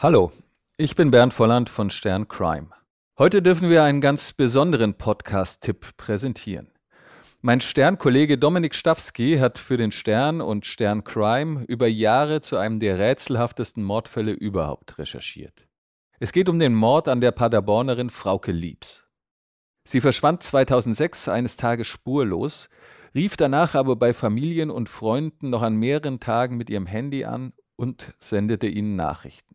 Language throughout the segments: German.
Hallo, ich bin Bernd Volland von Stern Crime. Heute dürfen wir einen ganz besonderen Podcast-Tipp präsentieren. Mein Stern-Kollege Dominik Stawski hat für den Stern und Stern Crime über Jahre zu einem der rätselhaftesten Mordfälle überhaupt recherchiert. Es geht um den Mord an der Paderbornerin Frauke Liebs. Sie verschwand 2006 eines Tages spurlos, rief danach aber bei Familien und Freunden noch an mehreren Tagen mit ihrem Handy an und sendete ihnen Nachrichten.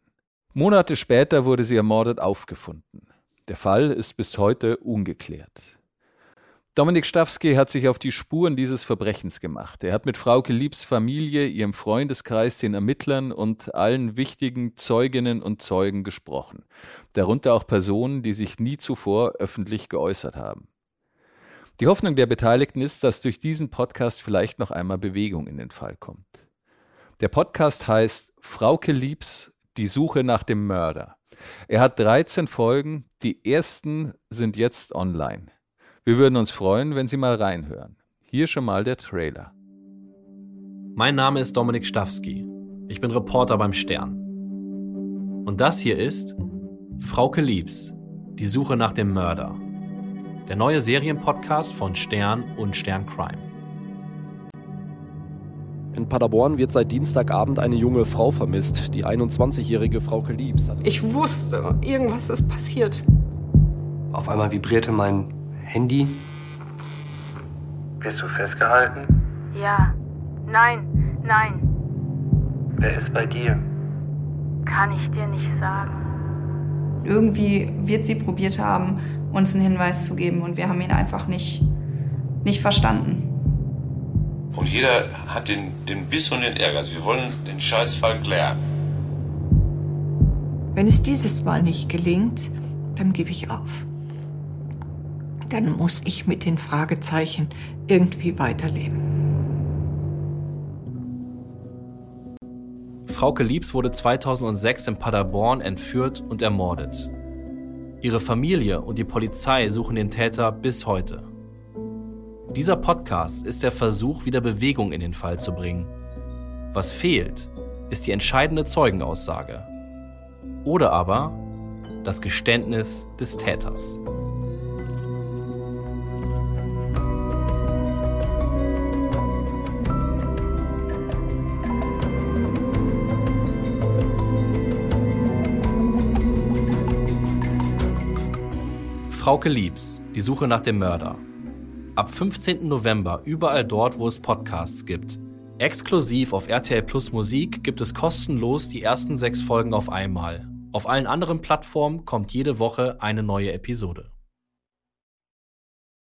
Monate später wurde sie ermordet aufgefunden. Der Fall ist bis heute ungeklärt. Dominik Stawski hat sich auf die Spuren dieses Verbrechens gemacht. Er hat mit Frauke Liebs Familie, ihrem Freundeskreis, den Ermittlern und allen wichtigen Zeuginnen und Zeugen gesprochen. Darunter auch Personen, die sich nie zuvor öffentlich geäußert haben. Die Hoffnung der Beteiligten ist, dass durch diesen Podcast vielleicht noch einmal Bewegung in den Fall kommt. Der Podcast heißt Frauke Liebs die Suche nach dem Mörder. Er hat 13 Folgen, die ersten sind jetzt online. Wir würden uns freuen, wenn Sie mal reinhören. Hier schon mal der Trailer. Mein Name ist Dominik Stawski. Ich bin Reporter beim Stern. Und das hier ist Frauke Liebs, die Suche nach dem Mörder. Der neue Serienpodcast von Stern und Stern Crime. In Paderborn wird seit Dienstagabend eine junge Frau vermisst, die 21-jährige Frauke Liebs. Ich wusste, irgendwas ist passiert. Auf einmal vibrierte mein Handy. Bist du festgehalten? Ja. Nein, nein. Wer ist bei dir? Kann ich dir nicht sagen. Irgendwie wird sie probiert haben, uns einen Hinweis zu geben und wir haben ihn einfach nicht, nicht verstanden. Und jeder hat den, den Biss und den Ärger. Also wir wollen den Scheißfall klären. Wenn es dieses Mal nicht gelingt, dann gebe ich auf. Dann muss ich mit den Fragezeichen irgendwie weiterleben. Frauke Liebs wurde 2006 in Paderborn entführt und ermordet. Ihre Familie und die Polizei suchen den Täter bis heute. Dieser Podcast ist der Versuch, wieder Bewegung in den Fall zu bringen. Was fehlt, ist die entscheidende Zeugenaussage. Oder aber das Geständnis des Täters. Frauke Liebs, die Suche nach dem Mörder. Ab 15. November überall dort, wo es Podcasts gibt. Exklusiv auf RTL Plus Musik gibt es kostenlos die ersten sechs Folgen auf einmal. Auf allen anderen Plattformen kommt jede Woche eine neue Episode.